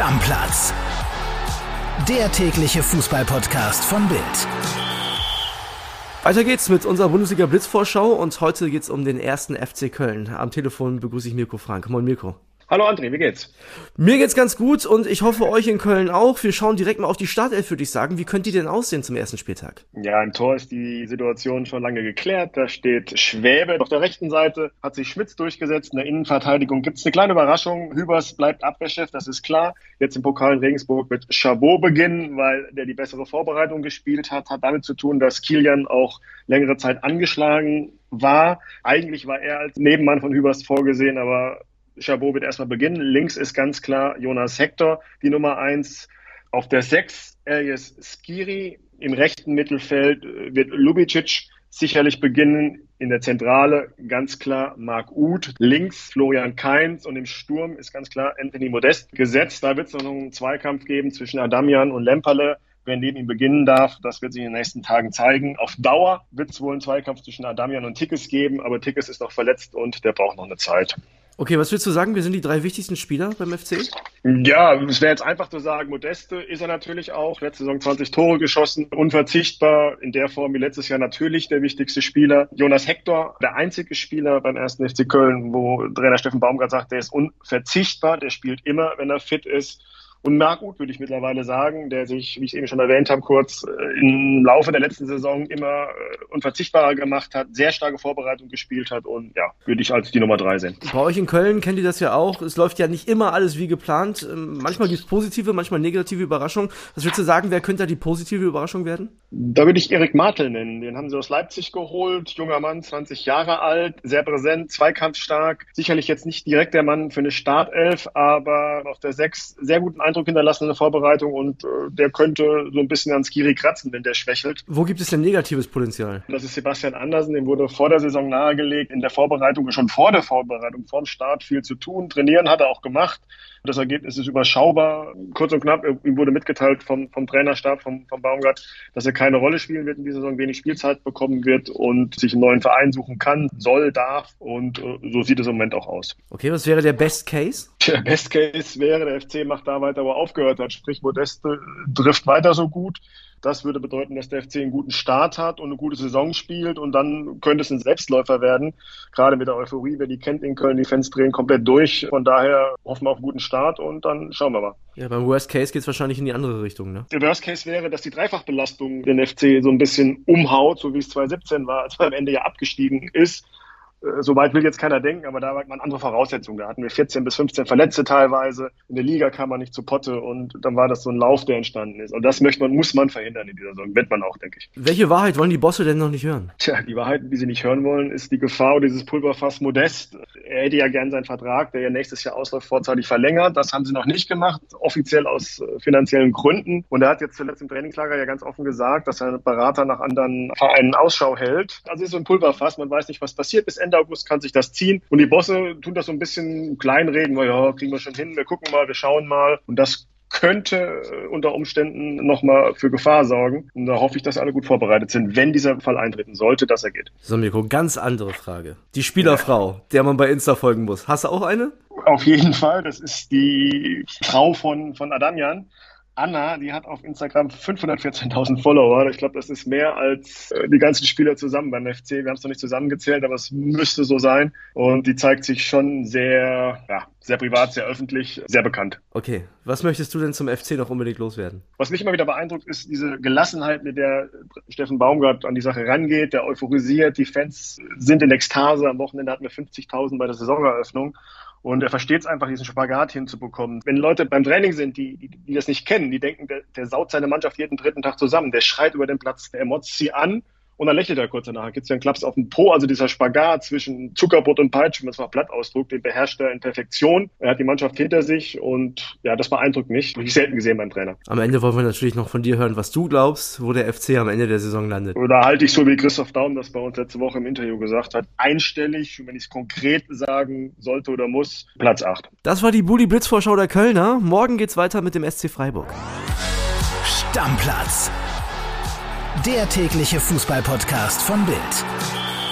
Stammplatz. Der tägliche Fußballpodcast von Bild. Weiter geht's mit unserer Bundesliga Blitzvorschau und heute geht's um den ersten FC Köln. Am Telefon begrüße ich Mirko Frank. Moin Mirko. Hallo André, wie geht's? Mir geht's ganz gut und ich hoffe euch in Köln auch. Wir schauen direkt mal auf die Startelf, würde ich sagen. Wie könnte die denn aussehen zum ersten Spieltag? Ja, im Tor ist die Situation schon lange geklärt. Da steht Schwäbe. Auf der rechten Seite hat sich Schmitz durchgesetzt. In der Innenverteidigung gibt's eine kleine Überraschung. Hübers bleibt Abwehrchef, das ist klar. Jetzt im Pokal in Regensburg wird Chabot beginnen, weil der die bessere Vorbereitung gespielt hat. Hat damit zu tun, dass Kilian auch längere Zeit angeschlagen war. Eigentlich war er als Nebenmann von Hübers vorgesehen, aber Chabot wird erstmal beginnen. Links ist ganz klar Jonas Hector, die Nummer eins. Auf der sechs Elias Skiri. Im rechten Mittelfeld äh, wird Lubicic sicherlich beginnen. In der Zentrale ganz klar Marc Uth, links Florian Kainz und im Sturm ist ganz klar Anthony Modest gesetzt. Da wird es noch einen Zweikampf geben zwischen Adamian und Lemperle. Wer neben ihm beginnen darf, das wird sich in den nächsten Tagen zeigen. Auf Dauer wird es wohl einen Zweikampf zwischen Adamian und Tickes geben, aber Tickes ist noch verletzt und der braucht noch eine Zeit. Okay, was willst du sagen? Wir sind die drei wichtigsten Spieler beim FC? Ja, es wäre jetzt einfach zu sagen, Modeste ist er natürlich auch. Letzte Saison 20 Tore geschossen, unverzichtbar, in der Form wie letztes Jahr natürlich der wichtigste Spieler. Jonas Hector, der einzige Spieler beim ersten FC Köln, wo Trainer Steffen Baumgart sagt, der ist unverzichtbar, der spielt immer, wenn er fit ist. Und Marc würde ich mittlerweile sagen, der sich, wie ich eben schon erwähnt habe, kurz äh, im Laufe der letzten Saison immer äh, unverzichtbarer gemacht hat, sehr starke Vorbereitung gespielt hat und ja, würde ich als die Nummer drei sehen. Bei euch in Köln kennt ihr das ja auch. Es läuft ja nicht immer alles wie geplant. Ähm, manchmal gibt es positive, manchmal negative Überraschungen. Was würdest du sagen, wer könnte da die positive Überraschung werden? Da würde ich Erik Martel nennen. Den haben sie aus Leipzig geholt. Junger Mann, 20 Jahre alt, sehr präsent, zweikampfstark. Sicherlich jetzt nicht direkt der Mann für eine Startelf, aber auf der sechs sehr guten Eindruck hinterlassen in der Vorbereitung und äh, der könnte so ein bisschen an Skiri kratzen, wenn der schwächelt. Wo gibt es denn negatives Potenzial? Das ist Sebastian Andersen, dem wurde vor der Saison nahegelegt, in der Vorbereitung, schon vor der Vorbereitung, vor dem Start viel zu tun. Trainieren hat er auch gemacht. Das Ergebnis ist überschaubar. Kurz und knapp, ihm wurde mitgeteilt vom, vom Trainerstab, vom, vom Baumgart, dass er keine Rolle spielen wird in dieser Saison, wenig Spielzeit bekommen wird und sich einen neuen Verein suchen kann, soll, darf. Und äh, so sieht es im Moment auch aus. Okay, was wäre der Best Case? Der Best Case wäre, der FC macht da weiter, wo er aufgehört hat. Sprich, Modeste trifft weiter so gut. Das würde bedeuten, dass der FC einen guten Start hat und eine gute Saison spielt und dann könnte es ein Selbstläufer werden. Gerade mit der Euphorie, wer die kennt in Köln, die Fans drehen komplett durch. Von daher hoffen wir auf einen guten Start und dann schauen wir mal. Ja, beim Worst Case geht es wahrscheinlich in die andere Richtung, ne? Der Worst Case wäre, dass die Dreifachbelastung den FC so ein bisschen umhaut, so wie es 2017 war, als er am Ende ja abgestiegen ist äh, so weit will jetzt keiner denken, aber da war man andere Voraussetzungen. Da hatten wir 14 bis 15 Verletzte teilweise. In der Liga kam man nicht zu Potte und dann war das so ein Lauf, der entstanden ist. Und das möchte man, muss man verhindern in dieser Saison. Wird man auch, denke ich. Welche Wahrheit wollen die Bosse denn noch nicht hören? Tja, die Wahrheit, die sie nicht hören wollen, ist die Gefahr dieses Pulverfass Modest. Er hätte ja gern seinen Vertrag, der ja nächstes Jahr ausläuft, vorzeitig verlängert. Das haben sie noch nicht gemacht, offiziell aus äh, finanziellen Gründen. Und er hat jetzt zuletzt im Trainingslager ja ganz offen gesagt, dass er Berater nach anderen Vereinen Ausschau hält. Also ist so ein Pulverfass. Man weiß nicht, was passiert. Bis Ende August kann sich das ziehen. Und die Bosse tun das so ein bisschen kleinreden, weil ja, kriegen wir schon hin, wir gucken mal, wir schauen mal. Und das könnte äh, unter Umständen nochmal für Gefahr sorgen. Und da hoffe ich, dass alle gut vorbereitet sind, wenn dieser Fall eintreten sollte, dass er geht. So, Mirko, ganz andere Frage. Die Spielerfrau, ja. der man bei Insta folgen muss. Hast du auch eine? Auf jeden Fall. Das ist die Frau von, von Adamian. Anna, die hat auf Instagram 514.000 Follower. Ich glaube, das ist mehr als äh, die ganzen Spieler zusammen beim FC. Wir haben es noch nicht zusammengezählt, aber es müsste so sein. Und die zeigt sich schon sehr, ja, sehr privat, sehr öffentlich, sehr bekannt. Okay, was möchtest du denn zum FC noch unbedingt loswerden? Was mich immer wieder beeindruckt, ist diese Gelassenheit, mit der Steffen Baumgart an die Sache rangeht, der euphorisiert. Die Fans sind in Ekstase. Am Wochenende hatten wir 50.000 bei der Saisoneröffnung. Und er versteht es einfach, diesen Spagat hinzubekommen. Wenn Leute beim Training sind, die, die, die das nicht kennen, die denken, der, der saut seine Mannschaft jeden dritten Tag zusammen, der schreit über den Platz, der motzt sie an und dann lächelt er kurz danach. Gibt es ja einen Klaps auf den Po, also dieser Spagat zwischen Zuckerbrot und Peitsche, wenn man es mal platt ausdrückt, den beherrscht er in Perfektion. Er hat die Mannschaft hinter sich und ja, das beeindruckt mich. Habe ich selten gesehen beim Trainer. Am Ende wollen wir natürlich noch von dir hören, was du glaubst, wo der FC am Ende der Saison landet. Oder halte ich so wie Christoph Daum das bei uns letzte Woche im Interview gesagt hat, einstellig, wenn ich es konkret sagen sollte oder muss, Platz 8. Das war die Bully Blitzvorschau der Kölner. Morgen geht's weiter mit dem SC Freiburg. Stammplatz der tägliche Fußballpodcast von Bild.